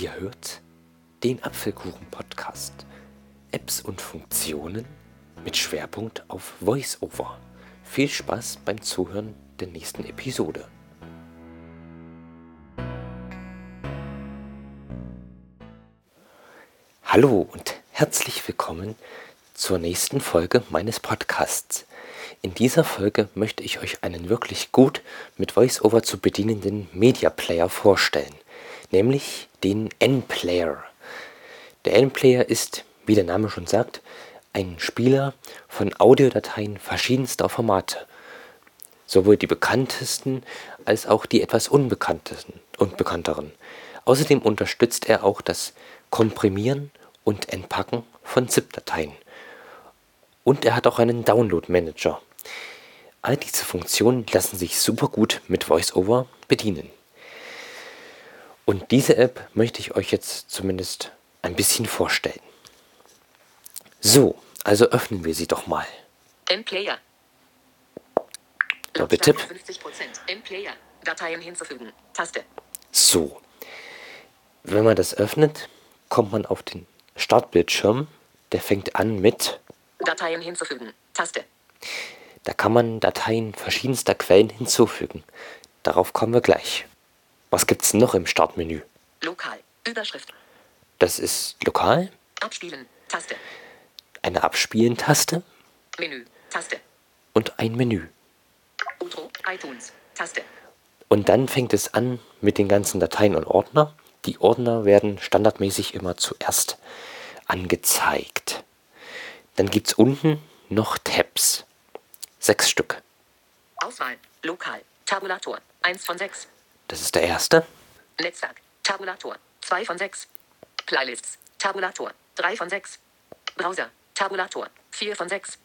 Ihr hört den Apfelkuchen-Podcast. Apps und Funktionen mit Schwerpunkt auf VoiceOver. Viel Spaß beim Zuhören der nächsten Episode. Hallo und herzlich willkommen zur nächsten Folge meines Podcasts. In dieser Folge möchte ich euch einen wirklich gut mit VoiceOver zu bedienenden Media Player vorstellen, nämlich den N-Player. Der N-Player ist, wie der Name schon sagt, ein Spieler von Audiodateien verschiedenster Formate. Sowohl die bekanntesten als auch die etwas unbekanntesten und bekannteren. Außerdem unterstützt er auch das Komprimieren und Entpacken von ZIP-Dateien. Und er hat auch einen Download-Manager. All diese Funktionen lassen sich super gut mit VoiceOver bedienen. Und diese App möchte ich euch jetzt zumindest ein bisschen vorstellen. So, also öffnen wir sie doch mal. M-Player. Doppeltipp. 50%. M-Player. Dateien hinzufügen. Taste. So. Wenn man das öffnet, kommt man auf den Startbildschirm. Der fängt an mit, Dateien hinzufügen. Taste. da kann man Dateien verschiedenster Quellen hinzufügen. Darauf kommen wir gleich. Was gibt's noch im Startmenü? Lokal. Überschrift. Das ist lokal, Abspielen. Taste. eine Abspielen-Taste Menü. Taste. und ein Menü. Outro. iTunes. Taste. Und dann fängt es an mit den ganzen Dateien und Ordner. Die Ordner werden standardmäßig immer zuerst angezeigt. Dann gibt es unten noch Tabs. Sechs Stück. Auswahl. Lokal. Tabulator. 1 von 6. Das ist der erste. Netzwerk. Tabulator. 2 von 6. Playlists. Tabulator. 3 von 6. Browser. Tabulator. 4 von 6.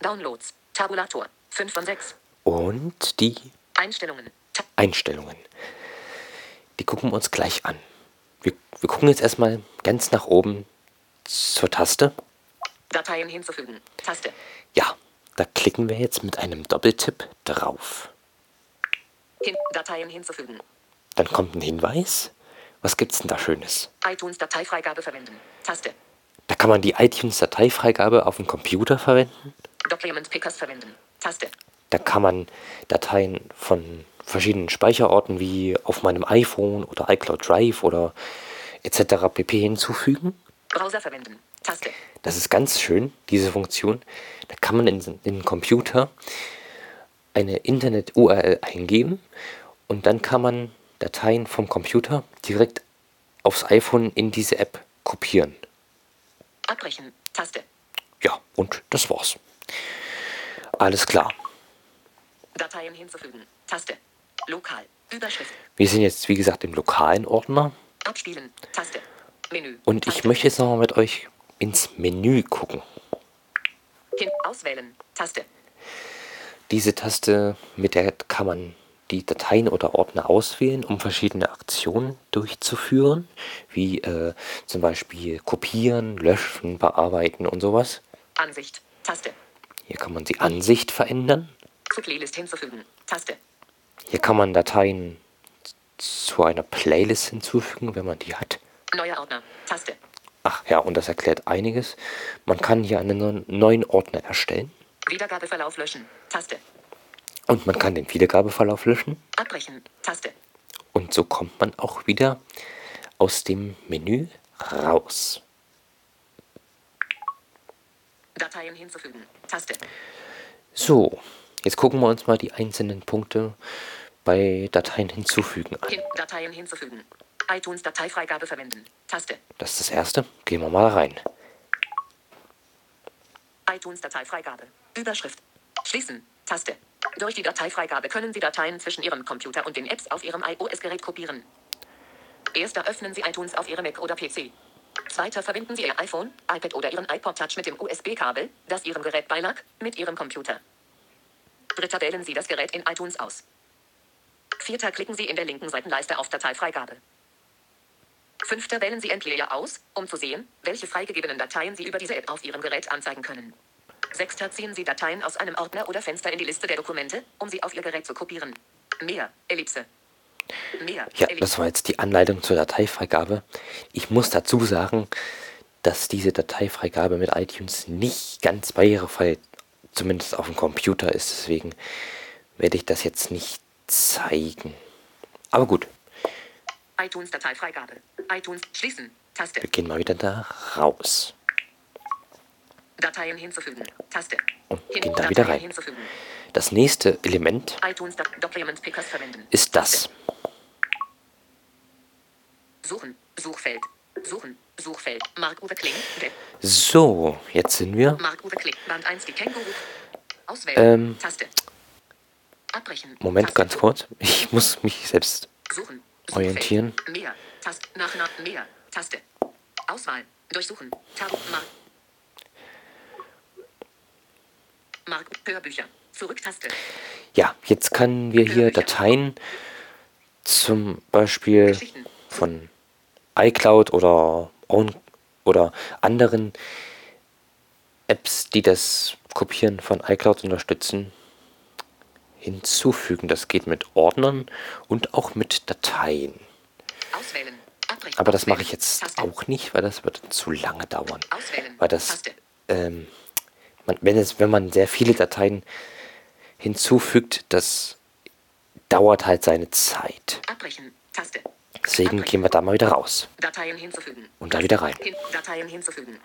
Downloads. Tabulator. 5 von 6. Und die Einstellungen. Ta Einstellungen. Die gucken wir uns gleich an. Wir, wir gucken jetzt erstmal ganz nach oben zur Taste. Dateien hinzufügen. Taste. Ja, da klicken wir jetzt mit einem Doppeltipp drauf. Hin Dateien hinzufügen. Dann kommt ein Hinweis. Was gibt's denn da Schönes? iTunes Dateifreigabe verwenden. Taste. Da kann man die iTunes-Dateifreigabe auf dem Computer verwenden. Document Pickers verwenden. Taste. Da kann man Dateien von verschiedenen Speicherorten wie auf meinem iPhone oder iCloud Drive oder etc. pp. hinzufügen. Browser verwenden. Taste. Das ist ganz schön, diese Funktion. Da kann man in den Computer eine Internet-URL eingeben und dann kann man Dateien vom Computer direkt aufs iPhone in diese App kopieren. Abbrechen. Taste. Ja, und das war's. Alles klar. Dateien hinzufügen. Taste. Lokal. Überschrift. Wir sind jetzt, wie gesagt, im lokalen Ordner Abspielen. Taste. Menü. und ich Taste. möchte jetzt nochmal mit euch ins Menü gucken. Hin Auswählen. Taste. Diese Taste, mit der kann man die Dateien oder Ordner auswählen, um verschiedene Aktionen durchzuführen, wie äh, zum Beispiel kopieren, löschen, bearbeiten und sowas. Ansicht. Taste. Hier kann man die Ansicht verändern. Zu Playlist hinzufügen. Taste. Hier kann man Dateien zu einer Playlist hinzufügen, wenn man die hat. Neuer Ordner. Taste. Ach ja, und das erklärt einiges. Man kann hier einen neuen Ordner erstellen Wiedergabeverlauf löschen. Taste. und man kann den Wiedergabeverlauf löschen. Abbrechen. Taste. Und so kommt man auch wieder aus dem Menü raus. Dateien hinzufügen. Taste. So, jetzt gucken wir uns mal die einzelnen Punkte bei Dateien hinzufügen an. Dateien hinzufügen. iTunes Dateifreigabe verwenden. Taste. Das ist das erste. Gehen wir mal rein. iTunes Dateifreigabe. Überschrift. Schließen. Taste. Durch die Dateifreigabe können Sie Dateien zwischen Ihrem Computer und den Apps auf Ihrem iOS-Gerät kopieren. Erster öffnen Sie iTunes auf Ihrem Mac oder PC. Zweiter verbinden Sie Ihr iPhone, iPad oder Ihren iPod Touch mit dem USB-Kabel, das Ihrem Gerät beilag, mit Ihrem Computer. Dritter wählen Sie das Gerät in iTunes aus. Vierter klicken Sie in der linken Seitenleiste auf Dateifreigabe. Fünfter wählen Sie Endlayer aus, um zu sehen, welche freigegebenen Dateien Sie über diese App auf Ihrem Gerät anzeigen können. Sechster ziehen Sie Dateien aus einem Ordner oder Fenster in die Liste der Dokumente, um sie auf Ihr Gerät zu kopieren. Mehr, Ellipse. Mehr. Ja, Elif- das war jetzt die Anleitung zur Dateifreigabe. Ich muss dazu sagen, dass diese Dateifreigabe mit iTunes nicht ganz barrierefrei, zumindest auf dem Computer ist. Deswegen werde ich das jetzt nicht zeigen. Aber gut, iTunes Dateifreigabe. iTunes schließen. Taste. wir gehen mal wieder da raus. Dateien hinzufügen. Taste. Und Hin- gehen da wieder rein. hinzufügen. Das nächste Element iTunes Do Document Pickers verwenden. ist das. Suchen. Suchfeld. Suchen. Suchfeld. Mark-Uwe Kling. Web. So, jetzt sind wir. Mark-Uwe Kling. Band 1. Die Känguru. Auswählen. Ähm, Taste. Abbrechen. Moment, Taste. ganz kurz. Ich muss mich selbst Suchen. orientieren. Mehr. Taste. Nach, nach. Mehr. Taste. Auswahl. Durchsuchen. Tab. Mark. Mark. Hörbücher. Zurück-Taste. Ja, jetzt können wir hier Hörbücher. Dateien zum Beispiel von iCloud oder, Own oder anderen Apps, die das Kopieren von iCloud unterstützen, hinzufügen. Das geht mit Ordnern und auch mit Dateien. Auswählen. Aber das mache ich jetzt auch nicht, weil das wird zu lange dauern. Auswählen. Weil das, ähm, man, wenn, es, wenn man sehr viele Dateien hinzufügt, das dauert halt seine Zeit. Abbrechen. Taste. Deswegen Abbrechen. gehen wir da mal wieder raus. Dateien hinzufügen. Und da wieder rein. Dateien hinzufügen.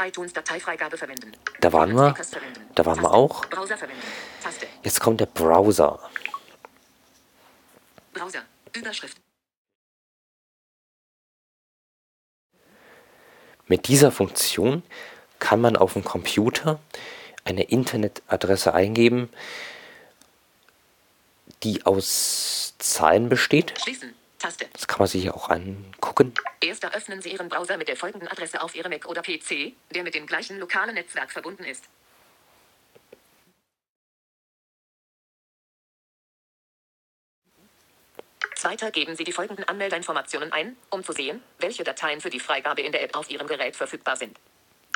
iTunes Dateifreigabe verwenden. Da waren wir. Da waren wir Taste. auch. Browser verwenden. Taste. Jetzt kommt der Browser. Browser. Überschrift. Mit dieser Funktion kann man auf dem Computer eine Internetadresse eingeben, die aus Zahlen besteht. Schließen. Taste. Das kann man sich hier auch angucken. Erst eröffnen Sie Ihren Browser mit der folgenden Adresse auf Ihrem Mac oder PC, der mit dem gleichen lokalen Netzwerk verbunden ist. Zweiter geben Sie die folgenden Anmeldeinformationen ein, um zu sehen, welche Dateien für die Freigabe in der App auf Ihrem Gerät verfügbar sind.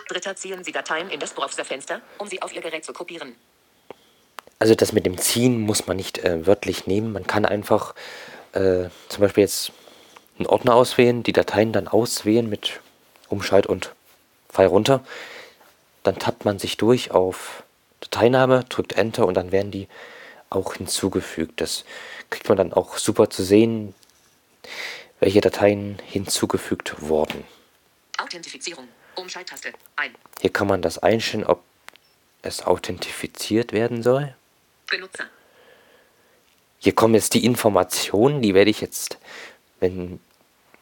Dritter ziehen Sie Dateien in das Browserfenster, um sie auf Ihr Gerät zu kopieren. Also das mit dem Ziehen muss man nicht äh, wörtlich nehmen. Man kann einfach äh, zum Beispiel jetzt einen Ordner auswählen, die Dateien dann auswählen mit Umschalt und Pfeil runter. Dann tappt man sich durch auf Dateiname, drückt Enter und dann werden die auch hinzugefügt. Das kriegt man dann auch super zu sehen, welche Dateien hinzugefügt wurden. Authentifizierung. Umschalttaste. Ein. Hier kann man das einstellen, ob es authentifiziert werden soll. Benutzer. Hier kommen jetzt die Informationen, die werde ich jetzt, wenn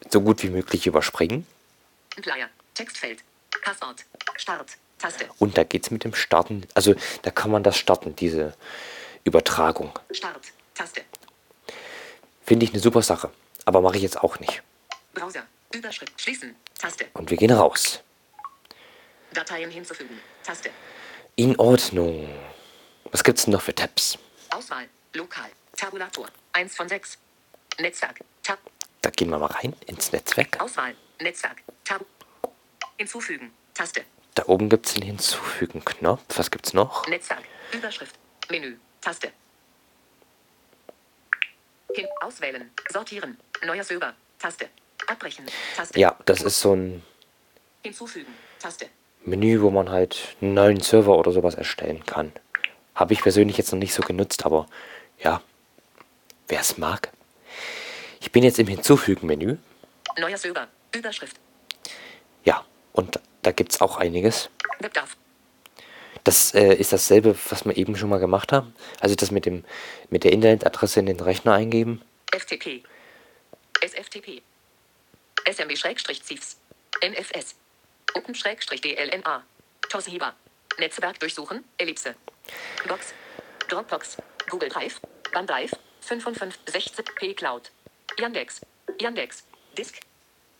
so gut wie möglich überspringen. Flyer. Textfeld. Passwort. Start. Taste. Und da geht es mit dem Starten, also da kann man das starten, diese Übertragung. Start. Taste. Finde ich eine super Sache, aber mache ich jetzt auch nicht. Browser. Überschrift. Schließen. Taste. Und wir gehen raus. Dateien hinzufügen. Taste. In Ordnung. Was gibt es denn noch für Tabs? Auswahl. Lokal. Tabulator. 1 von 6. Netzwerk. Tab. Da gehen wir mal rein ins Netzwerk. Auswahl. Netzwerk. Tab. Hinzufügen. Taste. Da oben gibt es den Hinzufügen-Knopf. Was gibt es noch? Netzwerk. Überschrift. Menü. Taste. Hin. Auswählen. Sortieren. Neuer Server. Taste. Abbrechen. Taste. Ja, das ist so ein Hinzufügen. Taste. Menü, wo man halt einen neuen Server oder sowas erstellen kann. Habe ich persönlich jetzt noch nicht so genutzt, aber ja, wer es mag. Ich bin jetzt im Hinzufügen-Menü. Neuer Server. Überschrift. Ja, und da gibt es auch einiges. Webdarf. Das äh, ist dasselbe, was wir eben schon mal gemacht haben. Also das mit, dem, mit der Internetadresse in den Rechner eingeben. FTP. SFTP. SMB-CIFS. NFS. Open-DLNA. Toshiba. Netzwerk durchsuchen. Ellipse. Box. Dropbox. Google Drive. OneDrive. 55 P Cloud. Yandex. Yandex. Disk.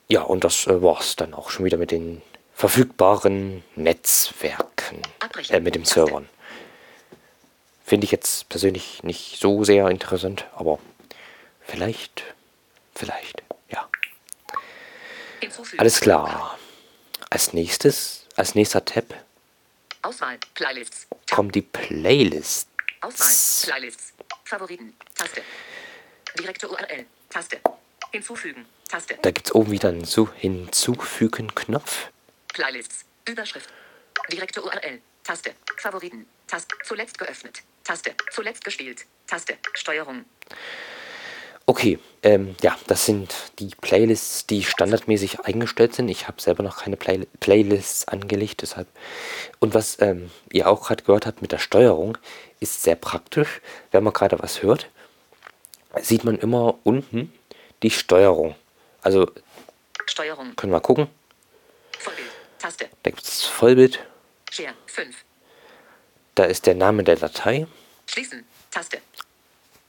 Ja, und das äh, war's dann auch schon wieder mit den verfügbaren Netzwerken. Abbrechen. Äh, mit Taste. Servern. Finde ich jetzt persönlich nicht so sehr interessant, aber vielleicht, vielleicht, ja. Alles klar. Als nächstes, als nächster Tab Auswahl. Playlists. Kommt die Playlist. Auswahl. Playlists. Favoriten. Taste. Direkte URL. Taste. Hinzufügen. Taste. Da gibt es oben wieder einen Zu Hinzufügen-Knopf. Playlists. Überschrift. Direkte URL. Taste. Favoriten. Taste. Zuletzt geöffnet. Taste. Zuletzt gespielt. Taste. Steuerung. Okay, ähm, ja, das sind die Playlists, die standardmäßig eingestellt sind. Ich habe selber noch keine Play Playlists angelegt, deshalb. Und was ähm, ihr auch gerade gehört habt mit der Steuerung, ist sehr praktisch. Wenn man gerade was hört, sieht man immer unten die Steuerung. Also Steuerung. können wir gucken. Vollbild. Taste. Da gibt es Vollbild. Share. 5. Da ist der Name der Datei. Schließen. Taste.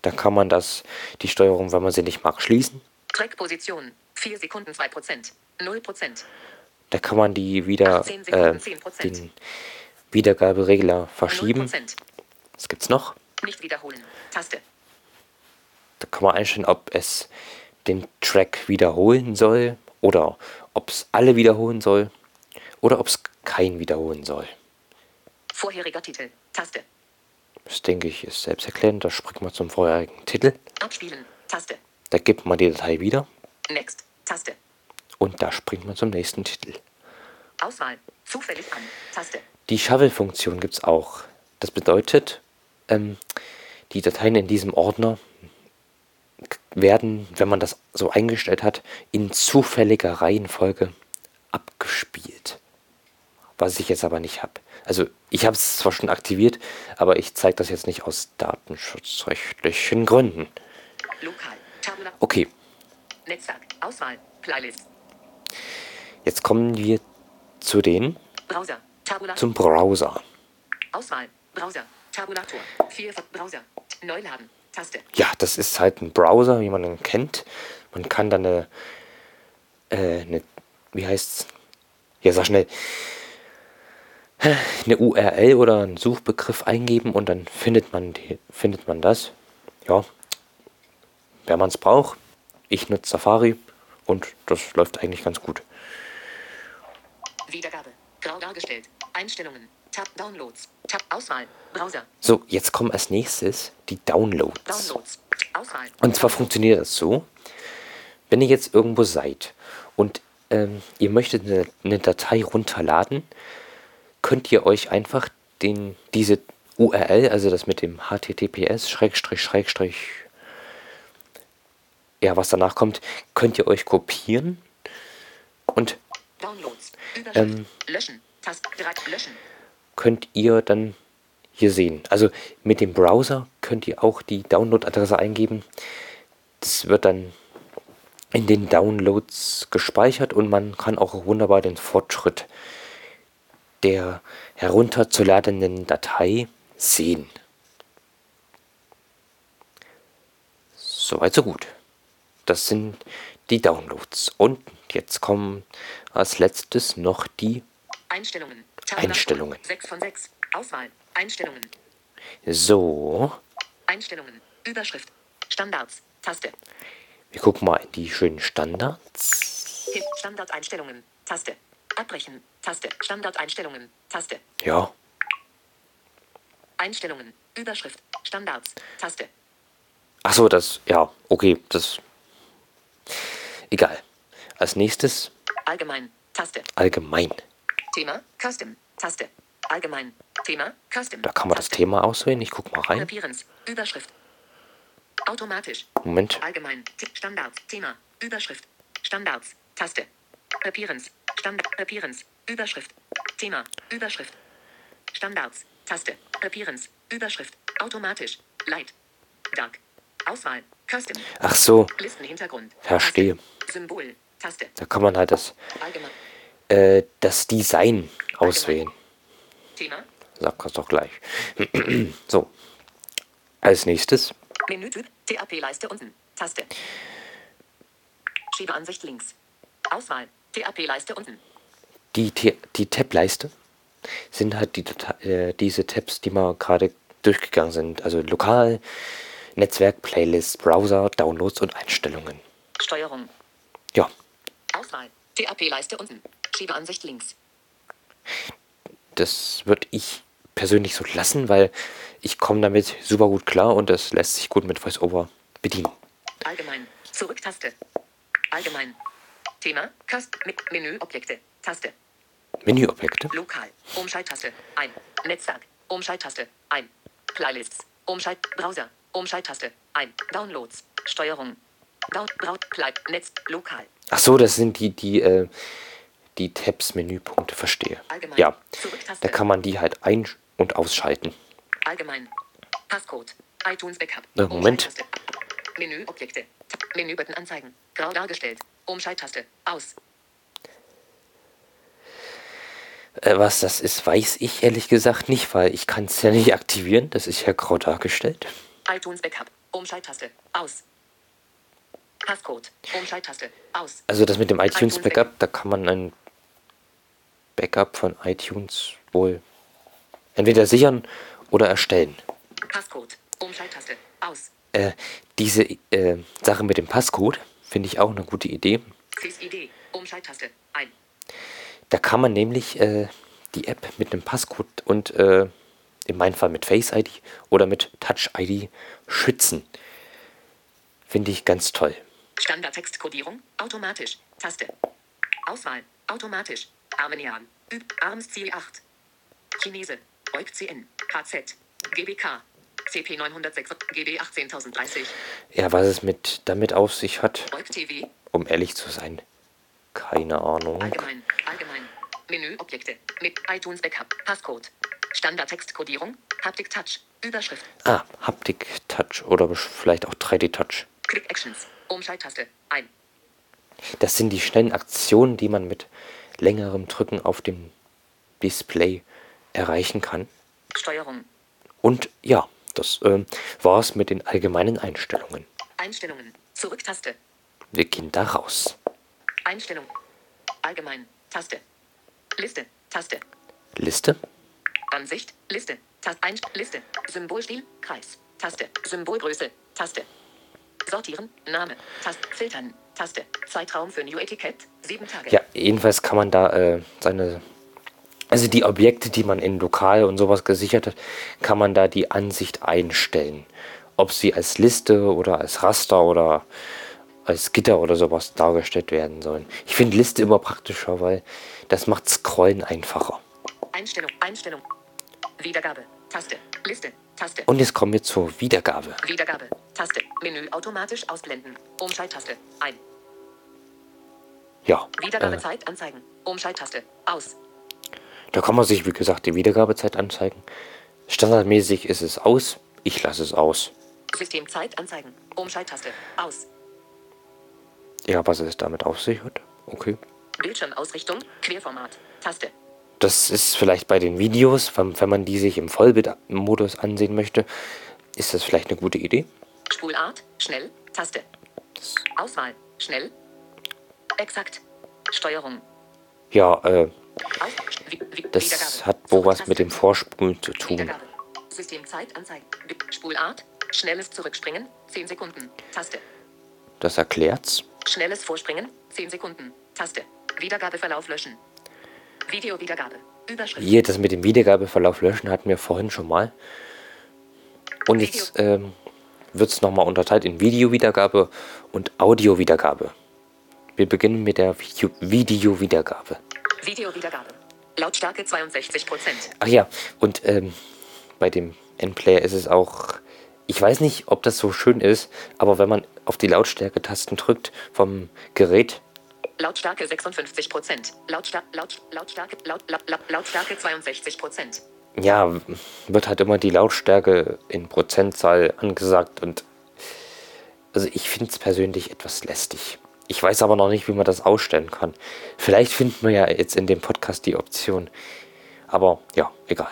Da kann man das, die Steuerung, wenn man sie nicht mag, schließen. Trackposition. 4 Sekunden 2%. 0%. Da kann man die wieder 18 äh, Sekunden, 10%. den Wiedergaberegler verschieben. 0%. Was gibt's noch? Nicht wiederholen. Taste. Da kann man einstellen, ob es den Track wiederholen soll oder ob es alle wiederholen soll oder ob es keinen wiederholen soll. Vorheriger Titel. Taste. Das denke ich ist selbsterklärend. Da springt man zum vorherigen Titel. Abspielen. Taste. Da gibt man die Datei wieder Next. Taste. und da springt man zum nächsten Titel. Auswahl. Zufällig an. Taste. Die Shuffle-Funktion gibt es auch. Das bedeutet, ähm, die Dateien in diesem Ordner werden, wenn man das so eingestellt hat, in zufälliger Reihenfolge abgespielt. Was ich jetzt aber nicht habe. Also ich habe es zwar schon aktiviert, aber ich zeige das jetzt nicht aus datenschutzrechtlichen Gründen. Okay, Netzwerk. Auswahl. Playlist. jetzt kommen wir zu den, Browser. Zum Browser. Auswahl. Browser. Tabulator. 4. Browser. Neuladen. Taste. Ja, das ist halt ein Browser, wie man ihn kennt. Man kann dann eine, äh, eine wie heißt's? Ja, sag schnell. Eine URL oder einen Suchbegriff eingeben und dann findet man die, findet man das. Ja. Wenn man es braucht. Ich nutze Safari und das läuft eigentlich ganz gut. Wiedergabe. Grau dargestellt. Einstellungen. Tab Downloads. Tab Auswahl. Browser. So, jetzt kommen als nächstes die Downloads. Downloads. Auswahl. Und zwar funktioniert das so, wenn ihr jetzt irgendwo seid und ähm, ihr möchtet eine, eine Datei runterladen, könnt ihr euch einfach den, diese URL, also das mit dem HTTPS, Schrägstrich, Schrägstrich, ja, was danach kommt, könnt ihr euch kopieren und. Ähm. löschen. Taste. 3. Löschen. könnt ihr dann hier sehen. Also mit dem Browser könnt ihr auch die Download-Adresse eingeben. Das wird dann in den Downloads gespeichert und man kann auch wunderbar den Fortschritt der herunterzuladenden Datei sehen. Soweit so gut. Das sind die Downloads. Und jetzt kommen als letztes noch die Einstellungen. Einstellungen. 6 von 6. Auswahl. Einstellungen. so. Einstellungen. Überschrift. Standards. Taste. Wir gucken mal in die schönen Standards. Standardeinstellungen. Taste. Abbrechen. Taste. Standardeinstellungen. Taste. Ja, Einstellungen. Überschrift. Standards. Taste. ach so, das, ja, okay, das, egal. Als nächstes Allgemein. Taste. allgemein. Thema. Custom. Taste. Allgemein. Thema. Custom. Da kann man das Taste. Thema auswählen. Ich guck mal rein. Appearance. Überschrift. Automatisch. Moment. Allgemein. Standards. Thema. Überschrift. Standards. Taste. Appearance. Standard. Appearance. Überschrift. Thema. Überschrift. Standards. Taste. Appearance. Überschrift. Automatisch. Light. Dark. Auswahl. Custom. Ach so, Listenhintergrund. Verstehe. Symbol. Taste. da kann man halt das, äh, das Design auswählen. Thema. Sag das doch gleich. so. Als nächstes Menütyp. TAP-Leiste unten. Taste. Schiebeansicht links. Auswahl. TAP-Leiste unten. die, T- die Tab-Leiste sind halt die, äh, diese Tabs, die wir gerade durchgegangen sind. Also lokal, Netzwerk, Playlist, Browser, Downloads und Einstellungen. Steuerung. Ja, Auswahl. TAP-Leiste unten. Schiebeansicht links. das würde ich persönlich so lassen, weil ich komme damit super gut klar und das lässt sich gut mit VoiceOver bedienen. Allgemein. Zurück-Taste. Allgemein. Thema. Kast. mit Menüobjekte. Taste. Menüobjekte. Lokal. Umschalttaste. Ein. Netzwerk. Umschalttaste. Ein. Playlists. Umschalt. Browser. Umschalttaste. Ein. Downloads. Steuerung. Braut. Braut. Play. Netz. Lokal. Ach so, das sind die, die, äh, die Tabs, Menüpunkte, verstehe. Allgemein. Ja, da kann man die halt ein- und ausschalten. Allgemein. Passcode. iTunes Backup. Na, Moment. Menüobjekte. Menübutton anzeigen. Grau dargestellt. Umschalttaste. Aus. Äh, was das ist, weiß ich ehrlich gesagt nicht, weil ich kann es ja nicht aktivieren. Das ist ja grau dargestellt. iTunes Backup. Umschalttaste. Aus. Passcode. Umschalttaste. Aus. Also das mit dem iTunes iTunes Backup, da kann man ein Backup von iTunes wohl entweder sichern oder erstellen. Passcode. Umschalttaste. Aus. Äh, diese äh, Sache mit dem Passcode finde ich auch eine gute Idee. CID. Umschalttaste. Ein. Da kann man nämlich äh, die App mit einem Passcode und äh, in meinem Fall mit Face ID oder mit Touch ID schützen. Finde ich ganz toll. Standardtextkodierung. Automatisch. Taste. Auswahl. Automatisch. Armenian. Üb. Arms Ziel 8. Chinese. EuGCN. KZ. GBK. CP 906. GB 18030. Ja, was es mit damit auf sich hat, um ehrlich zu sein, keine Ahnung. Allgemein. Allgemein. Menüobjekte. Mit iTunes Backup. Passcode. Standardtextkodierung. Haptic Touch. Überschrift. Ah, Haptik Touch oder vielleicht auch 3D Touch. Click Actions. Umschalttaste. Ein. Das sind die schnellen Aktionen, die man mit längerem Drücken auf dem Display erreichen kann. Steuerung. Und ja, das ähm, war's mit den allgemeinen Einstellungen. Einstellungen. Zurücktaste. Wir gehen da raus. Einstellung. Allgemein. Taste. Liste. Taste. Liste. Ansicht. Liste. Taste. Ein. Liste. Symbolstil. Kreis. Taste. Symbolgröße. Taste. Sortieren. Name. Taste. Filtern. Taste. Zeitraum für New Etikett. Sieben Tage. Ja, jedenfalls kann man da äh, seine, also die Objekte, die man in Lokal und sowas gesichert hat, kann man da die Ansicht einstellen. Ob sie als Liste oder als Raster oder als Gitter oder sowas dargestellt werden sollen. Ich finde Liste immer praktischer, weil das macht Scrollen einfacher. Einstellung. Einstellung. Wiedergabe. Taste. Liste. Taste. Und jetzt kommen wir zur Wiedergabe. Wiedergabe. Taste. Menü automatisch ausblenden. Umschalttaste. Ein. Ja, äh, Wiedergabezeit anzeigen. Umschalttaste. Aus. Da kann man sich, wie gesagt, die Wiedergabezeit anzeigen. Standardmäßig ist es aus. Ich lasse es aus. Systemzeit anzeigen. Umschalttaste. Aus. Ja, was es damit auf sich hat. Okay. Bildschirmausrichtung. Querformat. Taste. Das ist vielleicht bei den Videos, wenn, wenn man die sich im Vollbildmodus ansehen möchte, ist das vielleicht eine gute Idee. Spulart. Schnell. Taste. Auswahl. Schnell. Exakt. Steuerung. Ja, äh, das hat wohl was mit dem Vorspulen zu tun. Systemzeit anzeigen. Spulart. Schnelles Zurückspringen. 10 Sekunden. Taste. Das erklärt's. Schnelles Vorspringen. 10 Sekunden. Taste. Wiedergabeverlauf löschen. Videowiedergabe. Überschrift. Hier, das mit dem Wiedergabeverlauf löschen hatten wir vorhin schon mal. Und jetzt ähm, wird es nochmal unterteilt in Videowiedergabe und Audiowiedergabe. Wir beginnen mit der Video Videowiedergabe. Lautstärke 62%. Ach ja, und ähm, bei dem Endplayer ist es auch, ich weiß nicht, ob das so schön ist, aber wenn man auf die Lautstärke-Tasten drückt vom Gerät, Lautstärke 56%. Lautsta Laut Lautstärke, Laut Laut Laut Lautstärke 62%. ja, wird halt immer die Lautstärke in Prozentzahl angesagt und also ich finde es persönlich etwas lästig. Ich weiß aber noch nicht, wie man das ausstellen kann. Vielleicht finden wir ja jetzt in dem Podcast die Option. Aber ja, egal.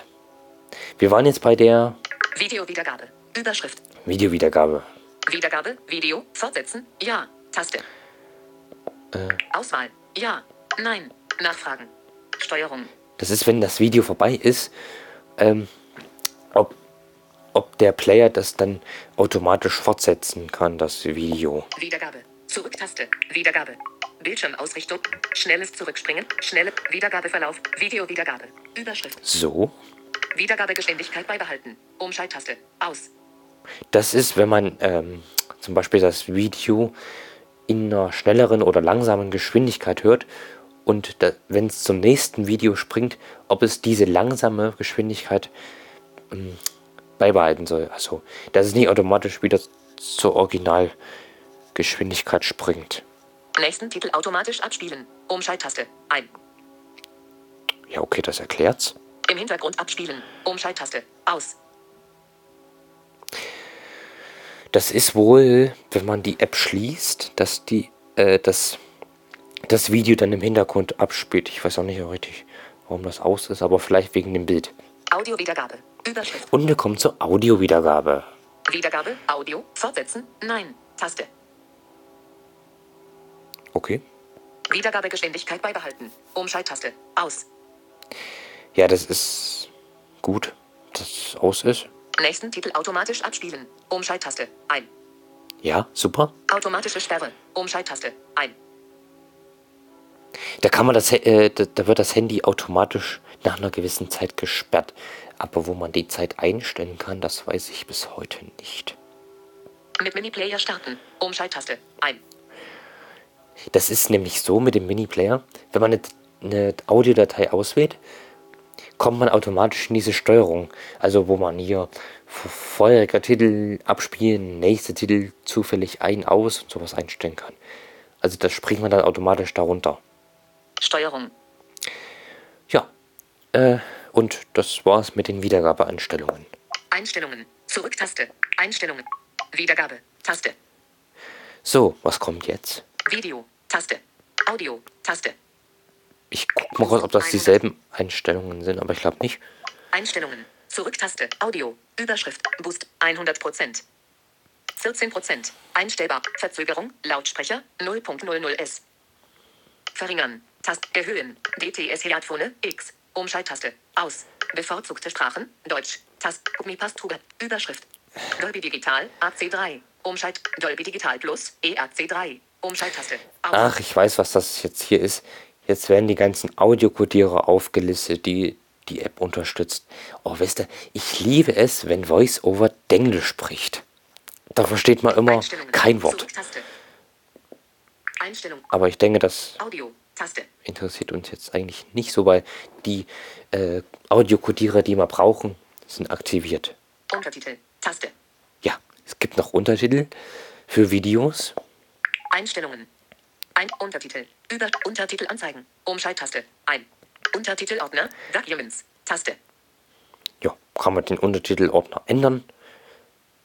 Wir waren jetzt bei der Videowiedergabe. Überschrift. Videowiedergabe. Wiedergabe. Video. Fortsetzen. Ja. Taste. Äh. Auswahl. Ja. Nein. Nachfragen. Steuerung. Das ist, wenn das Video vorbei ist, ähm, ob, ob der Player das dann automatisch fortsetzen kann, das Video. Wiedergabe. Zurücktaste. Wiedergabe. Bildschirmausrichtung. Schnelles Zurückspringen. Schnelle Wiedergabeverlauf. Videowiedergabe. Überschrift. So. Wiedergabegeschwindigkeit beibehalten. Umschalttaste. Aus. Das ist, wenn man ähm, zum Beispiel das Video in einer schnelleren oder langsamen Geschwindigkeit hört und wenn es zum nächsten Video springt, ob es diese langsame Geschwindigkeit ähm, beibehalten soll. Also, dass es nicht automatisch wieder zur Originalgeschwindigkeit springt. Nächsten Titel automatisch abspielen. Umschalttaste. Ein. Ja, okay, das erklärt's. Im Hintergrund abspielen. Umschalttaste. Aus. Das ist wohl, wenn man die App schließt, dass die, äh, das, das Video dann im Hintergrund abspielt. Ich weiß auch nicht richtig, warum das aus ist, aber vielleicht wegen dem Bild. Audiowiedergabe. Überschrift. Und wir kommen zur Audiowiedergabe. Wiedergabe. Audio. Fortsetzen. Nein. Taste. Okay. Wiedergabegeschwindigkeit beibehalten. Umschalttaste. Aus. Ja, das ist gut, dass es aus ist. Nächsten Titel automatisch abspielen. Umschalttaste. Ein. Ja, super. Automatische Sperre. Umschalttaste. Ein. Da kann man das, äh, da, da wird das Handy automatisch nach einer gewissen Zeit gesperrt. Aber wo man die Zeit einstellen kann, das weiß ich bis heute nicht. Mit Mini-Player starten. Umschalttaste. Ein. Das ist nämlich so mit dem Mini-Player, wenn man eine, eine Audiodatei auswählt, kommt man automatisch in diese Steuerung. Also wo man hier vorheriger Titel abspielen, nächste Titel zufällig ein, aus und sowas einstellen kann. Also das springt man dann automatisch darunter. Steuerung. Ja. Äh, und das war's mit den Wiedergabeeinstellungen. Einstellungen. Zurücktaste. Einstellungen. Wiedergabe. Taste. So, was kommt jetzt? Video. Taste. Audio. Taste. Ich guck mal kurz, ob das dieselben Einstellungen sind, aber ich glaube nicht. Einstellungen. Zurücktaste. Audio. Überschrift. Boost. 100%. 14%. Einstellbar. Verzögerung. Lautsprecher. 0.00s. Verringern. Tast. Erhöhen. DTS Headphone. X. Umschalttaste. Aus. Bevorzugte Sprachen. Deutsch. Tast. Gummipastube. Überschrift. Dolby Digital. AC3. Umschalt. Dolby Digital Plus. EAC3. Umschalttaste. Ach, ich weiß, was das jetzt hier ist. Jetzt werden die ganzen Audiokodierer aufgelistet, die die App unterstützt. Oh, weißt du, ich liebe es, wenn VoiceOver Denglisch spricht. Da versteht man immer kein Wort. Aber ich denke, das interessiert uns jetzt eigentlich nicht so, weil die äh, Audiokodierer, die wir brauchen, sind aktiviert. Untertitel. Taste. Ja, es gibt noch Untertitel für Videos. Einstellungen. Ein Untertitel. Über Untertitel anzeigen. Umschalttaste. Ein. Untertitelordner. Documents. Taste. Ja, kann man den Untertitelordner ändern.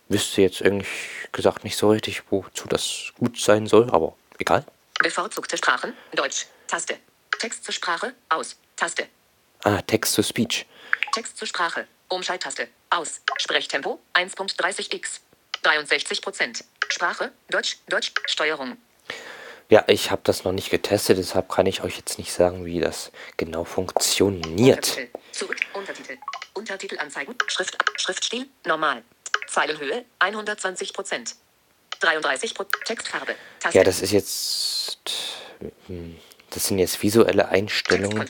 Wüsste jetzt irgendwie gesagt nicht so richtig, wozu das gut sein soll, aber egal. Bevorzugte Sprachen. Deutsch. Taste. Text zur Sprache. Aus. Taste. Ah, Text to Speech. Text zur Sprache. Umschalttaste. Aus. Sprechtempo 1.30x. 63% Sprache. Deutsch. Deutsch. Steuerung. Ja, ich habe das noch nicht getestet, deshalb kann ich euch jetzt nicht sagen, wie das genau funktioniert. Untertitel. Zurück. Untertitel. Untertitel anzeigen. Schrift. Schriftstil. Normal. Zeilenhöhe 120% 33% Textfarbe. Taste. Ja, das ist jetzt. hm, Das sind jetzt visuelle Einstellungen.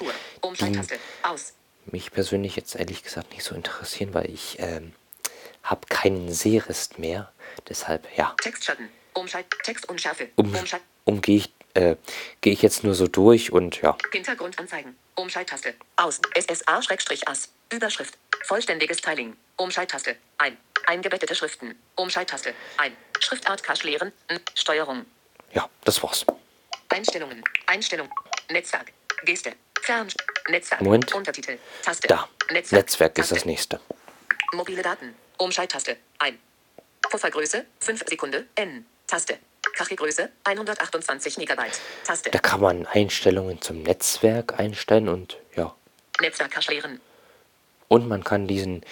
Aus. mich persönlich jetzt ehrlich gesagt nicht so interessieren, weil ich ähm, habe keinen Sehrest mehr. Deshalb, ja, Textschatten. Umschalt. Textunschärfe. um, Umschalt. umgehe ich, äh, gehe ich jetzt nur so durch und ja. Hintergrund anzeigen. Umschalttaste. Aus. SSA-As. Überschrift. Vollständiges Styling. Umschalttaste. Ein. Eingebettete Schriften. Umschalttaste. Ein. Schriftart Cache leeren. Steuerung. Ja, das war's. Einstellungen. Einstellung. Netzwerk. Geste. Fern. Netzwerk. Moment. Untertitel. Taste. Da. Netzwerk, Netzwerk ist Taste. das nächste. Mobile Daten. Umschalttaste. Ein. Puffergröße 5 Sekunde. N. Taste. Kachelgröße 128 Megabyte. Taste. Da kann man Einstellungen zum Netzwerk einstellen und ja. Netzwerk leeren. Und man kann diesen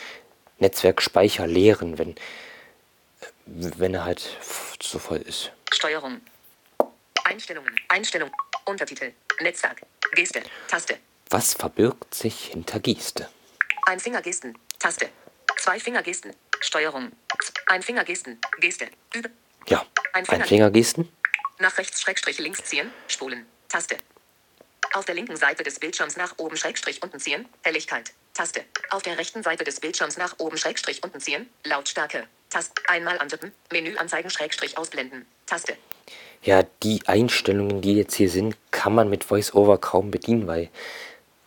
Netzwerkspeicher leeren, wenn, wenn er halt zu voll ist. Steuerung. Einstellungen. Einstellung. Untertitel. Netzwerk. Geste. Taste. Was verbirgt sich hinter Geste? Ein Fingergesten. Taste. Zwei Fingergesten. Steuerung. Ein Fingergesten. Geste. Übe. Ja, Ein ein Finger- Fingergesten. Nach rechts Schrägstrich links ziehen. Spulen. Taste. Auf der linken Seite des Bildschirms nach oben Schrägstrich unten ziehen. Helligkeit. Taste. Auf der rechten Seite des Bildschirms nach oben Schrägstrich unten ziehen. Lautstärke. Taste. Einmal antippen. Menü anzeigen Schrägstrich ausblenden. Taste. Ja, die Einstellungen, die jetzt hier sind, kann man mit VoiceOver kaum bedienen, weil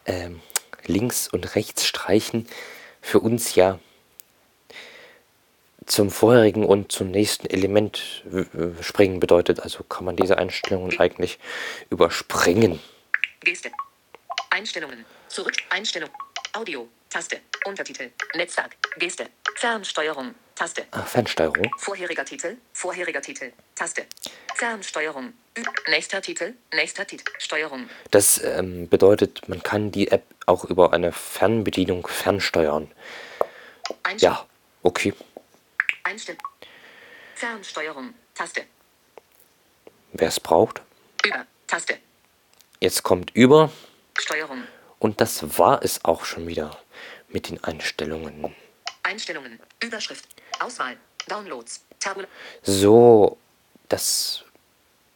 ähm, links und rechts streichen für uns ja zum vorherigen und zum nächsten Element springen bedeutet. Also kann man diese Einstellungen eigentlich überspringen. Geste. Einstellungen. Zurück. Einstellung. Audio. Taste. Untertitel. Netzwerk. Geste. Fernsteuerung. Taste. Ah, Fernsteuerung. Vorheriger Titel. Vorheriger Titel. Taste. Fernsteuerung. Nächster Titel. Nächster Titel. Steuerung. Das ähm, bedeutet, man kann die App auch über eine Fernbedienung fernsteuern. Ja, okay. Einstellen. Fernsteuerung. Taste. Wer es braucht. Über. Taste. Jetzt kommt über. Steuerung. Und das war es auch schon wieder mit den Einstellungen. Einstellungen. Überschrift. Auswahl. Downloads. Tabula. So, das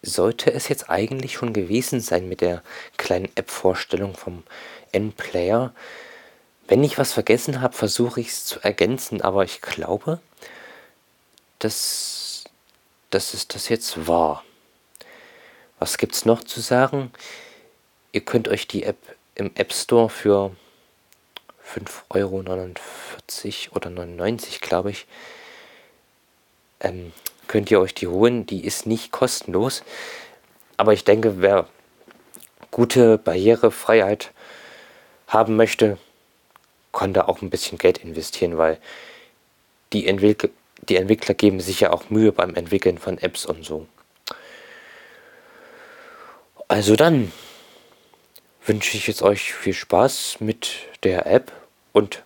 sollte es jetzt eigentlich schon gewesen sein mit der kleinen App-Vorstellung vom N-Player. Wenn ich was vergessen habe, versuche ich es zu ergänzen, aber ich glaube, dass, dass es das jetzt war. Was gibt es noch zu sagen? Ihr könnt euch die App im App Store für 5,49 Euro oder 99, glaube ich, ähm, könnt ihr euch die holen. Die ist nicht kostenlos. Aber ich denke, wer gute Barrierefreiheit haben möchte, kann da auch ein bisschen Geld investieren, weil die, Entwick die Entwickler geben sich ja auch Mühe beim Entwickeln von Apps und so. Also dann wünsche ich jetzt euch viel Spaß mit der App und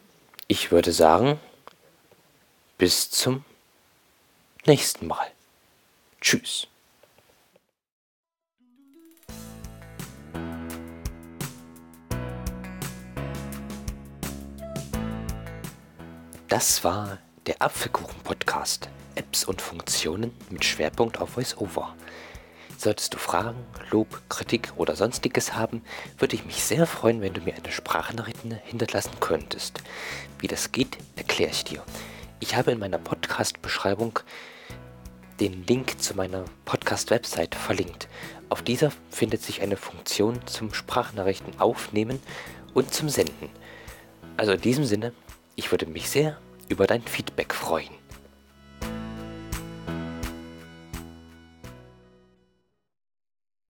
ich würde sagen, bis zum nächsten Mal. Tschüss. Das war der Apfelkuchen-Podcast. Apps und Funktionen mit Schwerpunkt auf VoiceOver. Solltest du Fragen, Lob, Kritik oder sonstiges haben, würde ich mich sehr freuen, wenn du mir eine Sprachnachricht hinterlassen könntest. Wie das geht, erkläre ich dir. Ich habe in meiner Podcast-Beschreibung den Link zu meiner Podcast-Website verlinkt. Auf dieser findet sich eine Funktion zum Sprachnachrichten aufnehmen und zum Senden. Also in diesem Sinne, ich würde mich sehr über dein Feedback freuen.